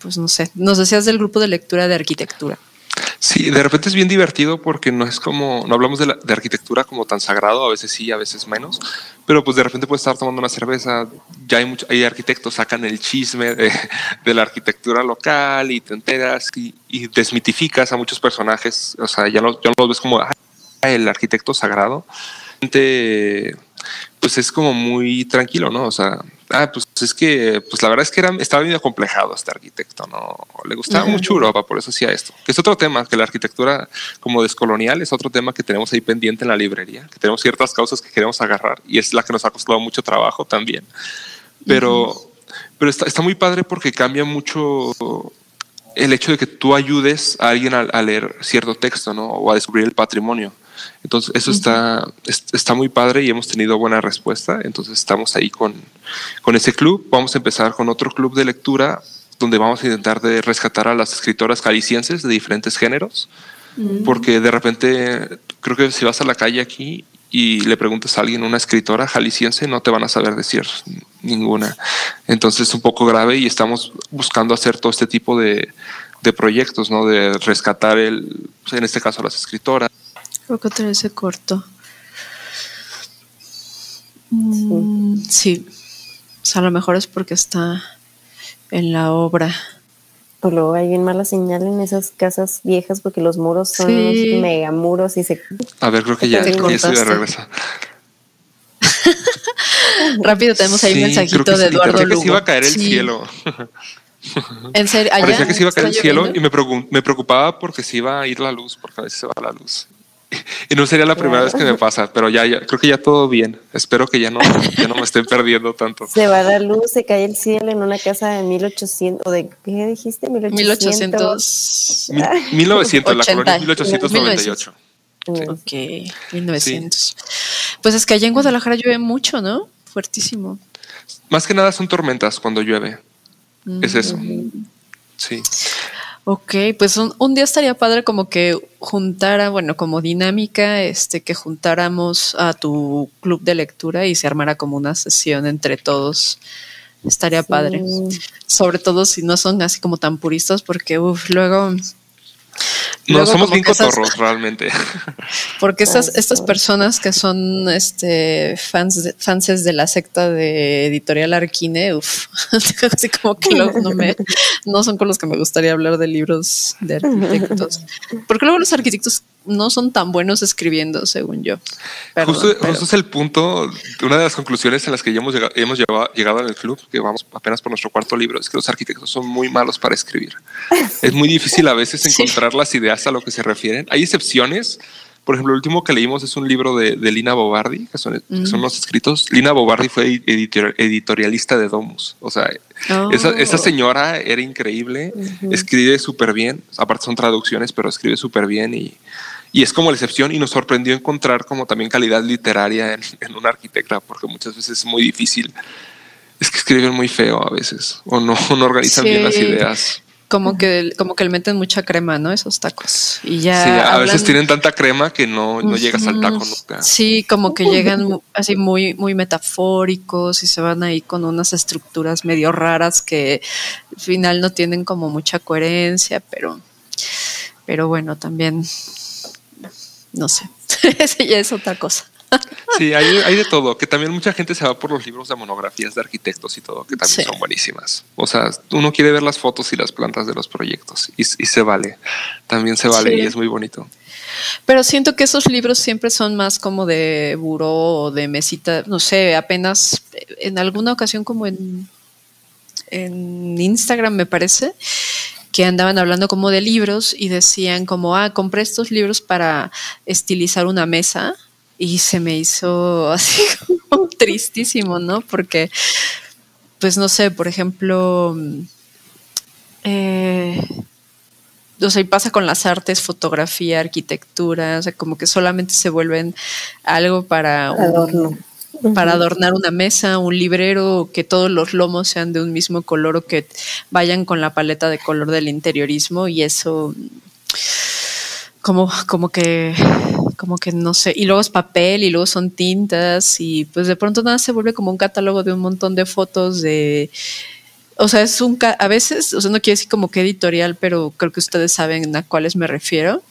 pues no sé, nos decías del grupo de lectura de arquitectura. Sí, de repente es bien divertido porque no es como, no hablamos de, la, arquitectura como tan sagrado, a veces sí, a veces menos, pero pues de repente puedes estar tomando una cerveza, ya hay, mucho, hay arquitectos, sacan el chisme de, la arquitectura local y te enteras y, desmitificas a muchos personajes, o sea, ya no, ya no ves como el arquitecto sagrado. Pues es como muy tranquilo, ¿no? O sea, ah, pues es que, pues la verdad es que era, estaba bien acomplejado este arquitecto, ¿no? Le gustaba uh -huh. mucho Europa, por eso hacía esto. Que es otro tema, que la arquitectura como descolonial es otro tema que tenemos ahí pendiente en la librería, que tenemos ciertas causas que queremos agarrar y es la que nos ha costado mucho trabajo también. Pero, uh -huh. pero está, está muy padre porque cambia mucho el hecho de que tú ayudes a alguien a, a leer cierto texto, ¿no? O a descubrir el patrimonio. Entonces, eso uh -huh. está, está muy padre y hemos tenido buena respuesta. Entonces, estamos ahí con, con ese club. Vamos a empezar con otro club de lectura donde vamos a intentar de rescatar a las escritoras calicienses de diferentes géneros. Uh -huh. Porque de repente, creo que si vas a la calle aquí y le preguntas a alguien, una escritora jalisciense, no te van a saber decir ninguna. Entonces, es un poco grave y estamos buscando hacer todo este tipo de, de proyectos, ¿no? De rescatar, el, en este caso, a las escritoras Creo que otra vez se cortó. Mm, sí. sí. O sea, a lo mejor es porque está en la obra. Pues luego hay bien mala señal en esas casas viejas porque los muros son sí. mega muros y se. A ver, creo que ya, ya estoy de regreso. Rápido, tenemos ahí sí, un mensajito de Eduardo Creo que se iba a caer el sí. cielo. ¿En serio? ¿Allá Parecía que se iba a caer el cielo y me preocupaba porque se iba a ir la luz, porque a veces se va la luz. Y no sería la primera vez que me pasa, pero ya, ya, creo que ya todo bien. Espero que ya no, ya no me estén perdiendo tanto. Se va la luz, se cae el cielo en una casa de 1800, o de, ¿qué dijiste? 1800. 1800. 1900, la colonia 1898. 1900. Ok, 1900. Sí. Pues es que allá en Guadalajara llueve mucho, ¿no? Fuertísimo. Más que nada son tormentas cuando llueve. Mm -hmm. Es eso. Sí. Ok, pues un, un, día estaría padre como que juntara, bueno, como dinámica, este, que juntáramos a tu club de lectura y se armara como una sesión entre todos. Estaría sí. padre. Sobre todo si no son así como tan puristas, porque uff, luego no, somos bien cotorros esas, realmente. Porque estas, estas personas que son este fans de, fanses de la secta de Editorial Arquine, uff, así como que lo, no, me, no son con los que me gustaría hablar de libros de arquitectos. Porque luego los arquitectos no son tan buenos escribiendo, según yo. Perdón, justo, pero... justo, es el punto, una de las conclusiones en las que ya hemos, llegado, hemos llegado, llegado en el club, que vamos apenas por nuestro cuarto libro, es que los arquitectos son muy malos para escribir. Es muy difícil a veces encontrar sí. las ideas a lo que se refieren. Hay excepciones. Por ejemplo, el último que leímos es un libro de, de Lina Bobardi, que son, mm. que son, los escritos. Lina Bobardi fue editor, editorialista de Domus. O sea, oh. esa, esa, señora era increíble, uh -huh. escribe súper bien. Aparte son traducciones, pero escribe súper bien y, y es como la excepción y nos sorprendió encontrar como también calidad literaria en, en una arquitecta, porque muchas veces es muy difícil. Es que escriben muy feo a veces o no, no organizan sí. bien las ideas como que como que le meten mucha crema, ¿no? Esos tacos. Y ya sí, a hablan... veces tienen tanta crema que no, no llegas al taco nunca. Sí, como que llegan así muy muy metafóricos y se van ahí con unas estructuras medio raras que al final no tienen como mucha coherencia, pero pero bueno, también no sé. Esa ya es otra cosa. Sí, hay, hay, de todo, que también mucha gente se va por los libros de monografías de arquitectos y todo, que también sí. son buenísimas. O sea, uno quiere ver las fotos y las plantas de los proyectos y, y se vale, también se vale sí. y es muy bonito. Pero siento que esos libros siempre son más como de buró o de mesita, no sé, apenas en alguna ocasión como en, en Instagram me parece, que andaban hablando como de libros y decían como, ah, compré estos libros para estilizar una mesa y se me hizo así como tristísimo, ¿no? Porque, pues no sé, por ejemplo, eh, o sea, y pasa con las artes, fotografía, arquitectura, o sea, como que solamente se vuelven algo para Adorno. Para adornar una mesa, un librero, que todos los lomos sean de un mismo color o que vayan con la paleta de color del interiorismo y eso como, como que como que no sé, y luego es papel y luego son tintas y pues de pronto nada se vuelve como un catálogo de un montón de fotos de o sea, es un a veces, o sea, no quiero decir como que editorial, pero creo que ustedes saben a cuáles me refiero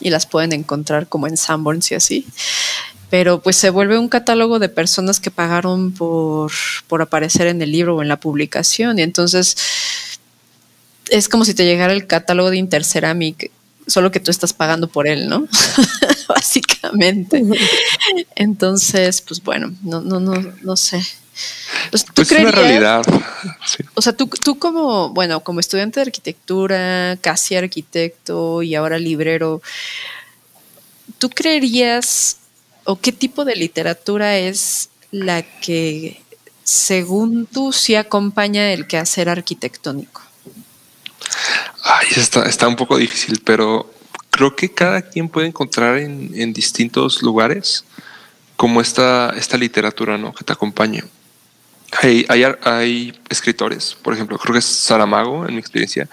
y las pueden encontrar como en Sanborns y así. Pero pues se vuelve un catálogo de personas que pagaron por, por aparecer en el libro o en la publicación. Y entonces es como si te llegara el catálogo de Interceramic, solo que tú estás pagando por él, ¿no? Básicamente. Entonces, pues bueno, no, no, no, no sé. Pues, ¿tú pues es una realidad. Sí. O sea, tú, tú como, bueno, como estudiante de arquitectura, casi arquitecto y ahora librero, ¿tú creerías o qué tipo de literatura es la que, según tú, sí acompaña el quehacer arquitectónico? Ay, está, está un poco difícil, pero creo que cada quien puede encontrar en, en distintos lugares como esta, esta literatura ¿no? que te acompaña. Hay, hay, hay, escritores, por ejemplo, creo que es Saramago, en mi experiencia,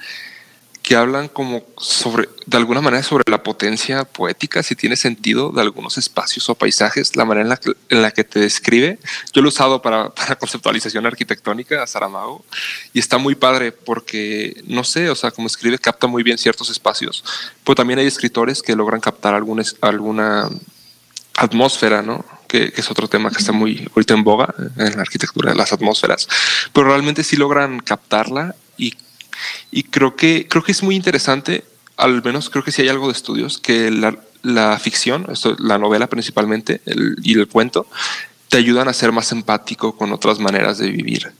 hablan como sobre, de alguna manera, sobre la potencia poética, si tiene sentido, de algunos espacios o paisajes, la manera en la que, en la que te describe. Yo lo he usado para, para, conceptualización arquitectónica a Saramago y está muy padre porque, no sé, o sea, como escribe, capta muy bien ciertos espacios, pero también hay escritores que logran captar algún, alguna atmósfera, ¿no? Que, que, es otro tema que está muy ahorita en boga en la arquitectura las atmósferas, pero realmente sí logran captarla y, y creo que creo que es muy interesante, al menos creo que sí hay algo de estudios que la, la ficción, esto, la novela principalmente el, y el cuento, te ayudan a ser más empático con otras maneras de vivir.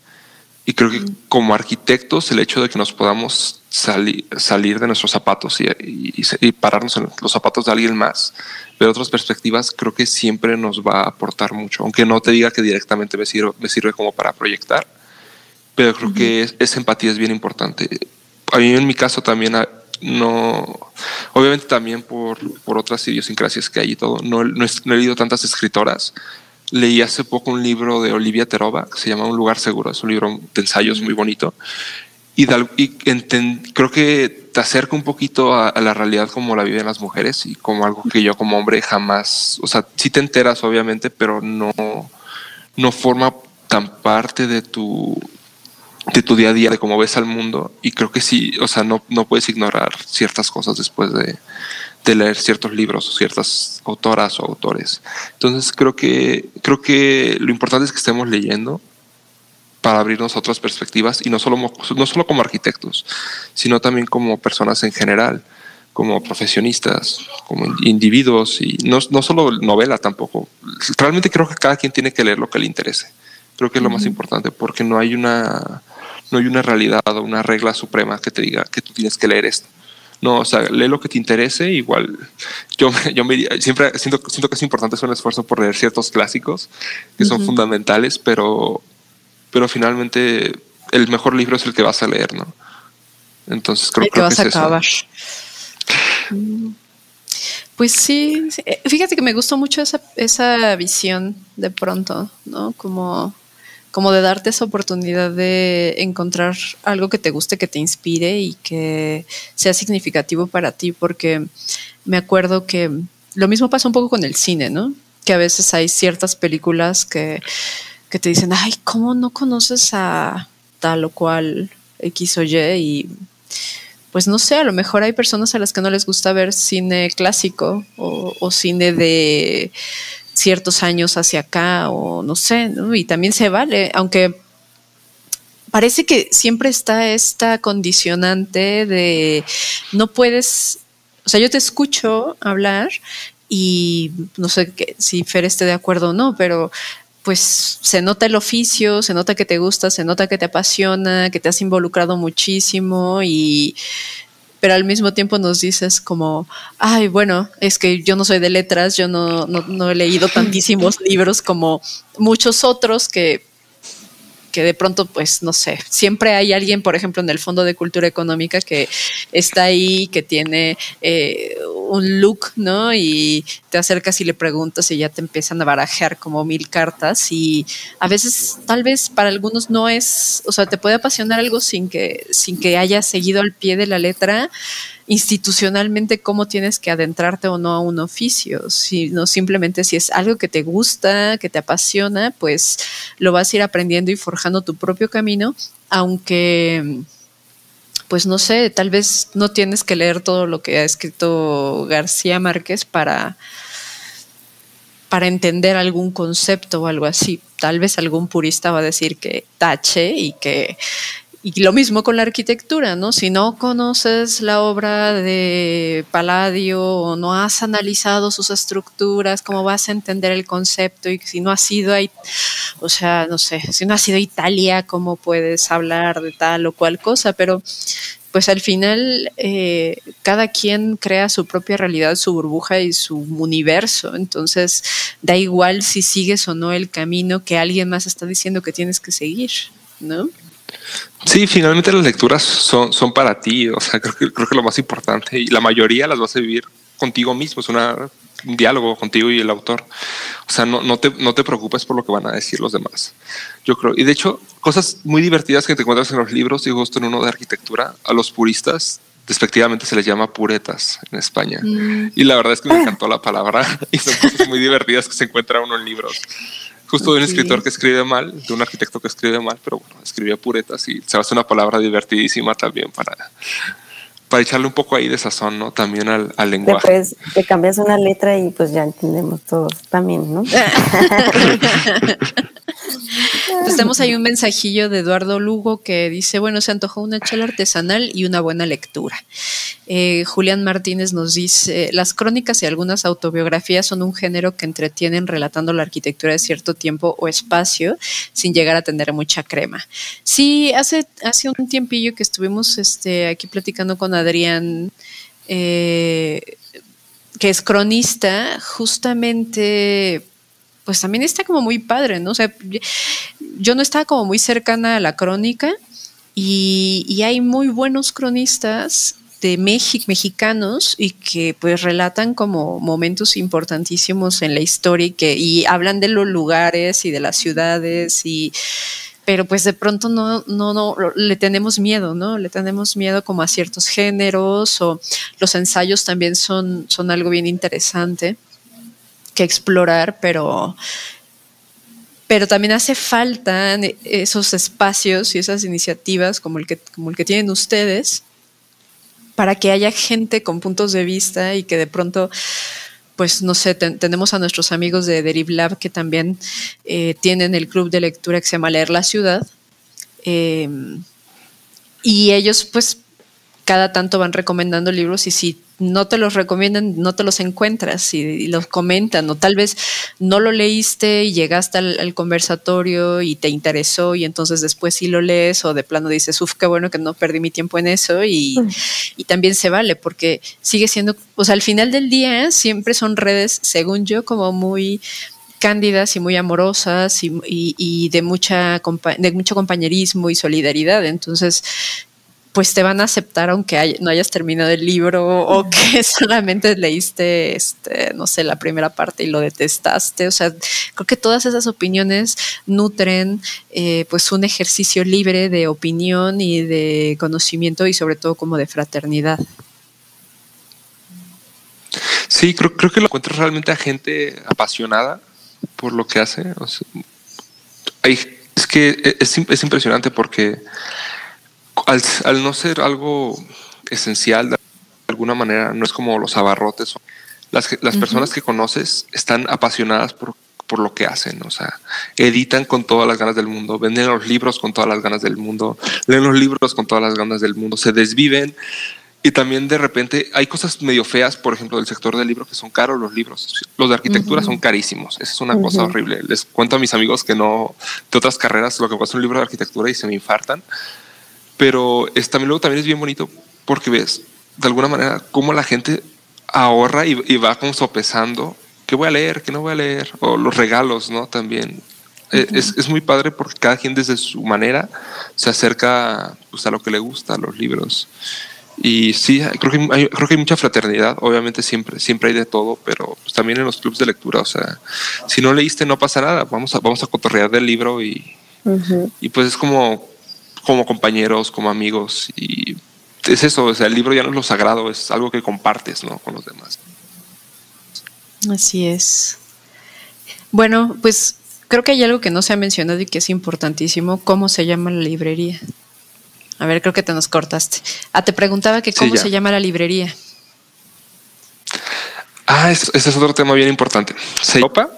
Y creo que como arquitectos, el hecho de que nos podamos salir, salir de nuestros zapatos y, y, y, pararnos en los zapatos de alguien más, ver otras perspectivas, creo que siempre nos va a aportar mucho. Aunque no te diga que directamente me sirve, me sirve como para proyectar, pero creo uh -huh. que es, esa empatía es bien importante. A mí en mi caso también no, obviamente también por, por otras idiosincrasias que hay y todo, no, no, no he leído tantas escritoras, leí hace poco un libro de Olivia Terova que se llama Un lugar seguro. Es un libro de ensayos muy bonito. Y, de, y creo que te acerca un poquito a, a, la realidad como la viven las mujeres y como algo que yo como hombre jamás, o sea, sí te enteras obviamente, pero no, no forma tan parte de tu, de tu día a día, de cómo ves al mundo. Y creo que sí, o sea, no, no puedes ignorar ciertas cosas después de, de leer ciertos libros o ciertas autoras o autores. Entonces creo que, creo que lo importante es que estemos leyendo para abrirnos a otras perspectivas y no solo, no solo como arquitectos, sino también como personas en general, como profesionistas, como individuos y no, no solo novela tampoco. Realmente creo que cada quien tiene que leer lo que le interese. Creo que es lo más importante porque no hay una, no hay una realidad o una regla suprema que te diga que tú tienes que leer esto. No, o sea, lee lo que te interese. Igual, yo, yo me, siempre siento, siento que es importante hacer un esfuerzo por leer ciertos clásicos que uh -huh. son fundamentales, pero, pero finalmente el mejor libro es el que vas a leer, ¿no? Entonces creo, el que creo vas que a acabar. eso. Pues sí, fíjate que me gustó mucho esa, esa visión de pronto, ¿no? Como como de darte esa oportunidad de encontrar algo que te guste, que te inspire y que sea significativo para ti, porque me acuerdo que lo mismo pasa un poco con el cine, ¿no? Que a veces hay ciertas películas que, que te dicen, ay, ¿cómo no conoces a tal o cual X o Y? Y pues no sé, a lo mejor hay personas a las que no les gusta ver cine clásico o, o cine de ciertos años hacia acá o no sé, ¿no? y también se vale, aunque parece que siempre está esta condicionante de no puedes, o sea, yo te escucho hablar y no sé que, si Fer esté de acuerdo o no, pero pues se nota el oficio, se nota que te gusta, se nota que te apasiona, que te has involucrado muchísimo y pero al mismo tiempo nos dices como, ay, bueno, es que yo no soy de letras, yo no, no, no he leído tantísimos libros como muchos otros que que de pronto, pues, no sé, siempre hay alguien, por ejemplo, en el Fondo de Cultura Económica que está ahí, que tiene eh, un look, ¿no? Y te acercas y le preguntas y ya te empiezan a barajear como mil cartas y a veces, tal vez para algunos no es, o sea, te puede apasionar algo sin que, sin que hayas seguido al pie de la letra institucionalmente cómo tienes que adentrarte o no a un oficio, sino simplemente si es algo que te gusta, que te apasiona, pues lo vas a ir aprendiendo y forjando tu propio camino, aunque pues no sé, tal vez no tienes que leer todo lo que ha escrito García Márquez para para entender algún concepto o algo así. Tal vez algún purista va a decir que tache y que y lo mismo con la arquitectura, ¿no? Si no conoces la obra de Palladio o no has analizado sus estructuras, ¿cómo vas a entender el concepto? Y si no has ido ahí, o sea, no sé, si no has ido a Italia, ¿cómo puedes hablar de tal o cual cosa? Pero pues al final eh, cada quien crea su propia realidad, su burbuja y su universo. Entonces da igual si sigues o no el camino que alguien más está diciendo que tienes que seguir, ¿no? Sí, finalmente las lecturas son, son para ti, o sea, creo que, creo que lo más importante y la mayoría las vas a vivir contigo mismo, es una, un diálogo contigo y el autor. O sea, no, no, te, no te preocupes por lo que van a decir los demás. Yo creo, y de hecho, cosas muy divertidas que te encuentras en los libros, y justo en uno de arquitectura, a los puristas despectivamente se les llama puretas en España. Mm. Y la verdad es que me encantó la palabra y son cosas muy divertidas que se encuentra uno en libros justo de un escritor que escribe mal, de un arquitecto que escribe mal, pero bueno, escribía puretas y se hace una palabra divertidísima también para, para echarle un poco ahí de sazón, ¿no? También al, al lenguaje. Después te cambias una letra y pues ya entendemos todos también, ¿no? Pues tenemos ahí un mensajillo de Eduardo Lugo que dice, bueno, se antojó una chela artesanal y una buena lectura. Eh, Julián Martínez nos dice, las crónicas y algunas autobiografías son un género que entretienen relatando la arquitectura de cierto tiempo o espacio sin llegar a tener mucha crema. Sí, hace, hace un tiempillo que estuvimos este, aquí platicando con Adrián. Eh, que es cronista, justamente pues también está como muy padre, ¿no? O sea, yo no estaba como muy cercana a la crónica y, hay muy buenos cronistas de México, mexicanos y que pues relatan como momentos importantísimos en la historia y que y hablan de los lugares y de las ciudades y pero pues de pronto no, no, no, le tenemos miedo, ¿no? Le tenemos miedo como a ciertos géneros o los ensayos también son, son algo bien interesante que explorar, pero, pero también hace falta esos espacios y esas iniciativas como el que, como el que tienen ustedes para que haya gente con puntos de vista y que de pronto pues no sé, tenemos a nuestros amigos de Deriv Lab que también eh, tienen el club de lectura que se llama Leer la Ciudad. Eh, y ellos pues cada tanto van recomendando libros y si no te los recomiendan, no te los encuentras y, los comentan, o tal vez no lo leíste y llegaste al, conversatorio y te interesó y entonces después sí lo lees o de plano dices, uff, qué bueno que no perdí mi tiempo en eso y, y también se vale porque sigue siendo, o sea, al final del día siempre son redes, según yo, como muy cándidas y muy amorosas y, y, de mucha de mucho compañerismo y solidaridad. Entonces, pues te van a aceptar aunque no hayas terminado el libro o que solamente leíste, este, no sé, la primera parte y lo detestaste. O sea, creo que todas esas opiniones nutren eh, pues un ejercicio libre de opinión y de conocimiento y sobre todo como de fraternidad. Sí, creo, creo que lo encuentras realmente a gente apasionada por lo que hace. es que es, es impresionante porque al, no ser algo esencial de alguna manera, no es como los abarrotes. Las, las personas que conoces están apasionadas por, por lo que hacen, o sea, editan con todas las ganas del mundo, venden los libros con todas las ganas del mundo, leen los libros con todas las ganas del mundo, se desviven Y también de repente hay cosas medio feas, por ejemplo, del sector del libro, que son caros los libros. Los de arquitectura son carísimos. Esa es una cosa horrible. Les cuento a mis amigos que no, de otras carreras, lo que pasa un libro de arquitectura y se me infartan. Pero es, también luego también es bien bonito porque ves, de alguna manera, cómo la gente ahorra y, va como sopesando qué voy a leer, qué no voy a leer, o los regalos, ¿no? También. E, es, es, muy padre porque cada quien desde su manera se acerca pues, a lo que le gusta, a los libros. Y sí, creo que hay, creo que hay mucha fraternidad. Obviamente siempre, siempre hay de todo, pero pues también en los clubes de lectura. O sea, si no leíste, no pasa nada. Vamos a, vamos a cotorrear del libro y, y pues es como, como compañeros, como amigos. Y es eso, o sea, el libro ya no es lo sagrado, es algo que compartes ¿no? con los demás. Así es. Bueno, pues creo que hay algo que no se ha mencionado y que es importantísimo. ¿Cómo se llama la librería? A ver, creo que te nos cortaste. Ah, te preguntaba que cómo se llama la librería. Ah, ese es otro tema bien importante. SEOPA,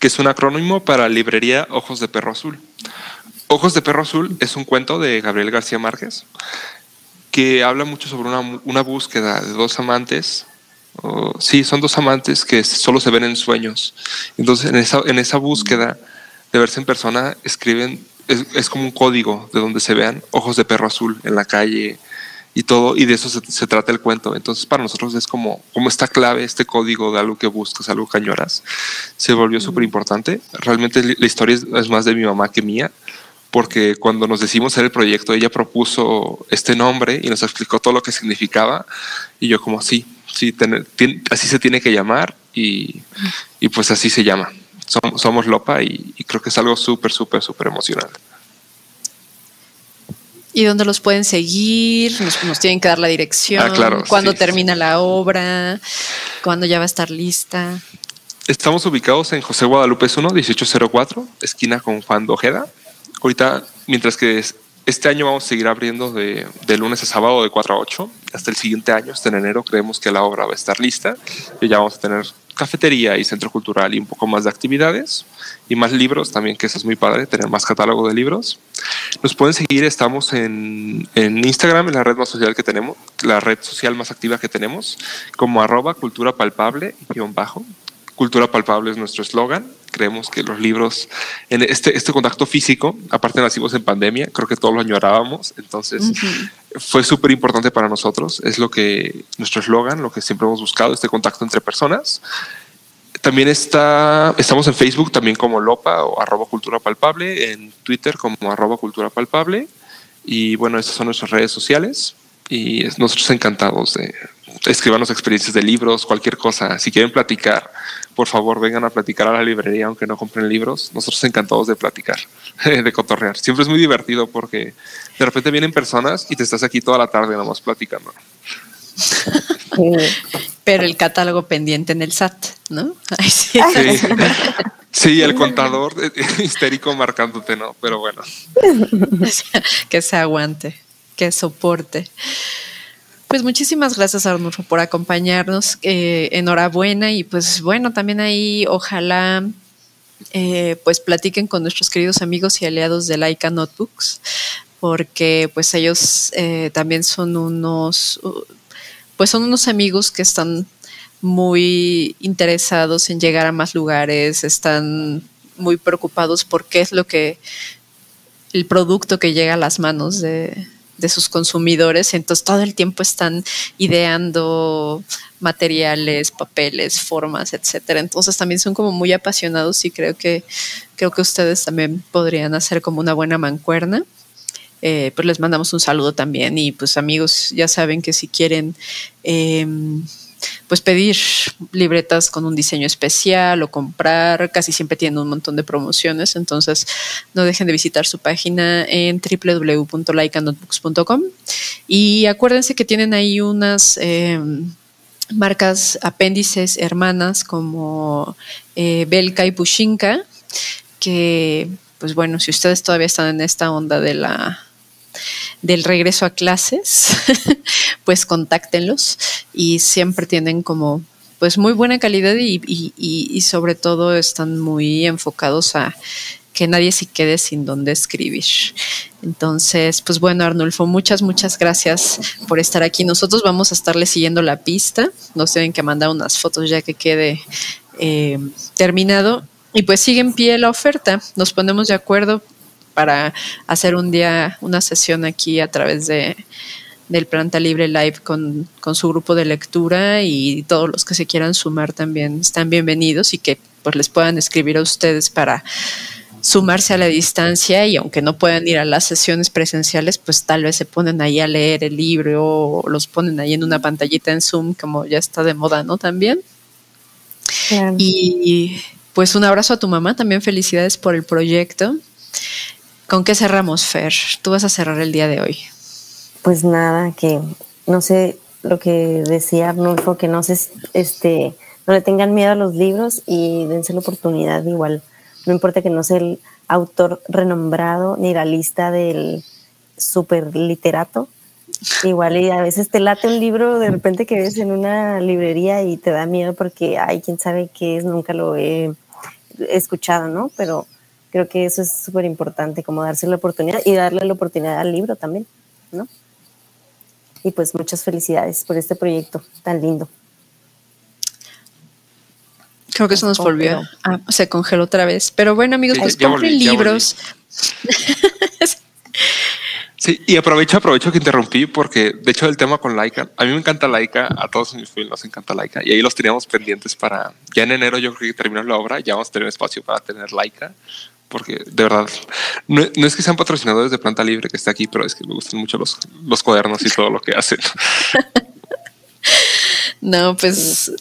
que es un acrónimo para Librería Ojos de Perro Azul. Ojos de Perro Azul es un cuento de Gabriel García Márquez que habla mucho sobre una, búsqueda de dos amantes. sí, son dos amantes que solo se ven en sueños. Entonces, en esa, en esa búsqueda de verse en persona, escriben es, como un código de donde se vean ojos de perro azul en la calle y todo, y de eso se, trata el cuento. Entonces, para nosotros es como, como esta clave, este código de algo que buscas, algo que añoras, se volvió súper importante. Realmente la historia es, más de mi mamá que mía, porque cuando nos decidimos hacer el proyecto, ella propuso este nombre y nos explicó todo lo que significaba, y yo como, sí, sí, así se tiene que llamar, y, y pues así se llama somos, Lopa y, creo que es algo súper, súper, súper emocionante. ¿Y dónde los pueden seguir? Nos, tienen que dar la dirección. Ah, claro, ¿Cuándo termina la obra? ¿Cuándo ya va a estar lista? Estamos ubicados en José Guadalupe 1, 1804, esquina con Juan Dojeda. Ahorita, mientras que este año vamos a seguir abriendo de, lunes a sábado de 4 a 8. Hasta el siguiente año, hasta en enero, creemos que la obra va a estar lista y ya vamos a tener cafetería y centro cultural y un poco más de actividades y más libros también, que eso es muy padre, tener más catálogo de libros. Nos pueden seguir, estamos en, en Instagram, en la red social que tenemos, la red social más activa que tenemos, como arroba cultura palpable, guion bajo. Cultura palpable es nuestro eslogan. Creemos que los libros, en este, este contacto físico, aparte nacimos en pandemia, creo que todos lo añorábamos, entonces fue súper importante para nosotros. Es lo que nuestro eslogan, lo que siempre hemos buscado, este contacto entre personas. También está, estamos en Facebook también como Lopa o arroba cultura palpable, en Twitter como arroba cultura palpable. Y bueno, estas son nuestras redes sociales y nosotros encantados de escribirnos experiencias de libros, cualquier cosa. Si quieren platicar, por favor vengan a platicar a la librería, aunque no compren libros. Nosotros encantados de platicar, de cotorrear. Siempre es muy divertido porque de repente vienen personas y te estás aquí toda la tarde nomás platicando. Pero el catálogo pendiente en el SAT, ¿no? sí. sí. el contador histérico marcándote, ¿no? Pero bueno. que se aguante, que soporte. Pues muchísimas gracias Arnulfo por acompañarnos. Eh, enhorabuena y pues bueno, también ahí ojalá eh, pues platiquen con nuestros queridos amigos y aliados de Laika Notebooks, porque pues ellos eh, también son unos, pues son unos amigos que están muy interesados en llegar a más lugares, están muy preocupados por qué es lo que el producto que llega a las manos de, de sus consumidores, entonces todo el tiempo están ideando materiales, papeles, formas, etcétera. Entonces también son como muy apasionados y creo que creo que ustedes también podrían hacer como una buena mancuerna. Eh, pues les mandamos un saludo también y pues amigos ya saben que si quieren eh, pues pedir libretas con un diseño especial o comprar, casi siempre tienen un montón de promociones, entonces no dejen de visitar su página en www.laikanotebooks.com y acuérdense que tienen ahí unas em, marcas apéndices hermanas como eh, Belka y Pushinka, que pues bueno, si ustedes todavía están en esta onda de la del regreso a clases, pues contáctenlos y siempre tienen como pues muy buena calidad y, y, sobre todo están muy enfocados a que nadie se quede sin donde escribir. Entonces, pues bueno, Arnulfo, muchas, muchas gracias por estar aquí. Nosotros vamos a estarle siguiendo la pista. Nos tienen que mandar unas fotos ya que quede eh, terminado. Y pues sigue en pie la oferta. Nos ponemos de acuerdo para hacer un día, una sesión aquí a través de del Planta Libre Live con, con, su grupo de lectura y todos los que se quieran sumar también están bienvenidos y que pues les puedan escribir a ustedes para sumarse a la distancia y aunque no puedan ir a las sesiones presenciales, pues tal vez se ponen ahí a leer el libro o los ponen ahí en una pantallita en Zoom, como ya está de moda, ¿no? También. Y pues un abrazo a tu mamá, también felicidades por el proyecto. ¿Con qué cerramos, Fer? Tú vas a cerrar el día de hoy. Pues nada, que no sé lo que decía Arnulfo, que no se, este, no le tengan miedo a los libros y dense la oportunidad igual no importa que no sea el autor renombrado ni la lista del super literato. Igual y a veces te late un libro de repente que ves en una librería y te da miedo porque hay quien sabe qué es, nunca lo he escuchado, ¿no? Pero creo que eso es súper importante, como darse la oportunidad y darle la oportunidad al libro también, ¿no? Y pues muchas felicidades por este proyecto tan lindo. Creo que eso nos volvió. Ah, se congeló otra vez. Pero bueno, amigos, pues compren libros. Sí, y aprovecho, aprovecho que interrumpí porque de hecho el tema con Laika, a mí me encanta Laika, a todos mis films nos encanta Laika y ahí los teníamos pendientes para, ya en enero yo creo que terminó la obra, ya vamos a tener espacio para tener Laika, porque de verdad, no, es que sean patrocinadores de Planta Libre que esté aquí, pero es que me gustan mucho los, los cuadernos y todo lo que hacen. no, pues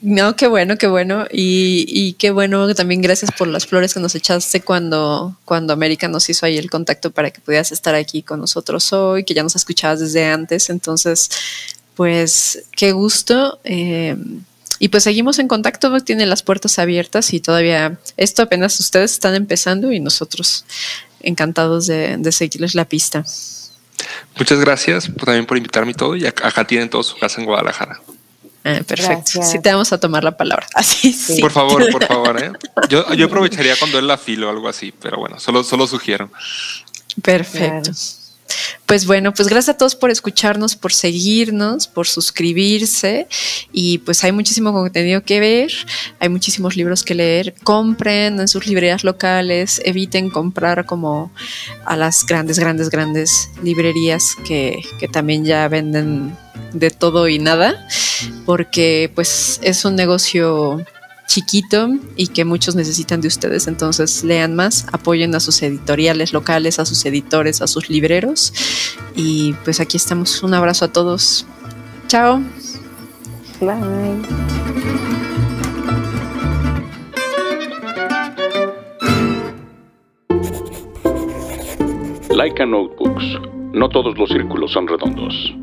no, qué bueno, qué bueno. Y, y, qué bueno también gracias por las flores que nos echaste cuando, cuando América nos hizo ahí el contacto para que pudieras estar aquí con nosotros hoy, que ya nos escuchabas desde antes. Entonces, pues qué gusto. Eh, y pues seguimos en contacto, tienen las puertas abiertas y todavía esto apenas ustedes están empezando y nosotros encantados de, de seguirles la pista. Muchas gracias también por invitarme y todo. Y acá tienen todo su casa en Guadalajara. Ah, perfecto. Sí, te vamos a tomar la palabra. Así sí. Por favor, por favor. ¿eh? Yo, yo aprovecharía cuando él la filo o algo así, pero bueno, solo, solo sugiero. Perfecto. Pues bueno, pues gracias a todos por escucharnos, por seguirnos, por suscribirse. Y pues hay muchísimo contenido que ver, hay muchísimos libros que leer, compren en sus librerías locales, eviten comprar como a las grandes, grandes, grandes librerías que, que también ya venden de todo y nada, porque pues es un negocio chiquito y que muchos necesitan de ustedes. Entonces lean más, apoyen a sus editoriales locales, a sus editores, a sus libreros. Y pues aquí estamos. Un abrazo a todos. Chao. Bye. Laika Notebooks. No todos los círculos son redondos.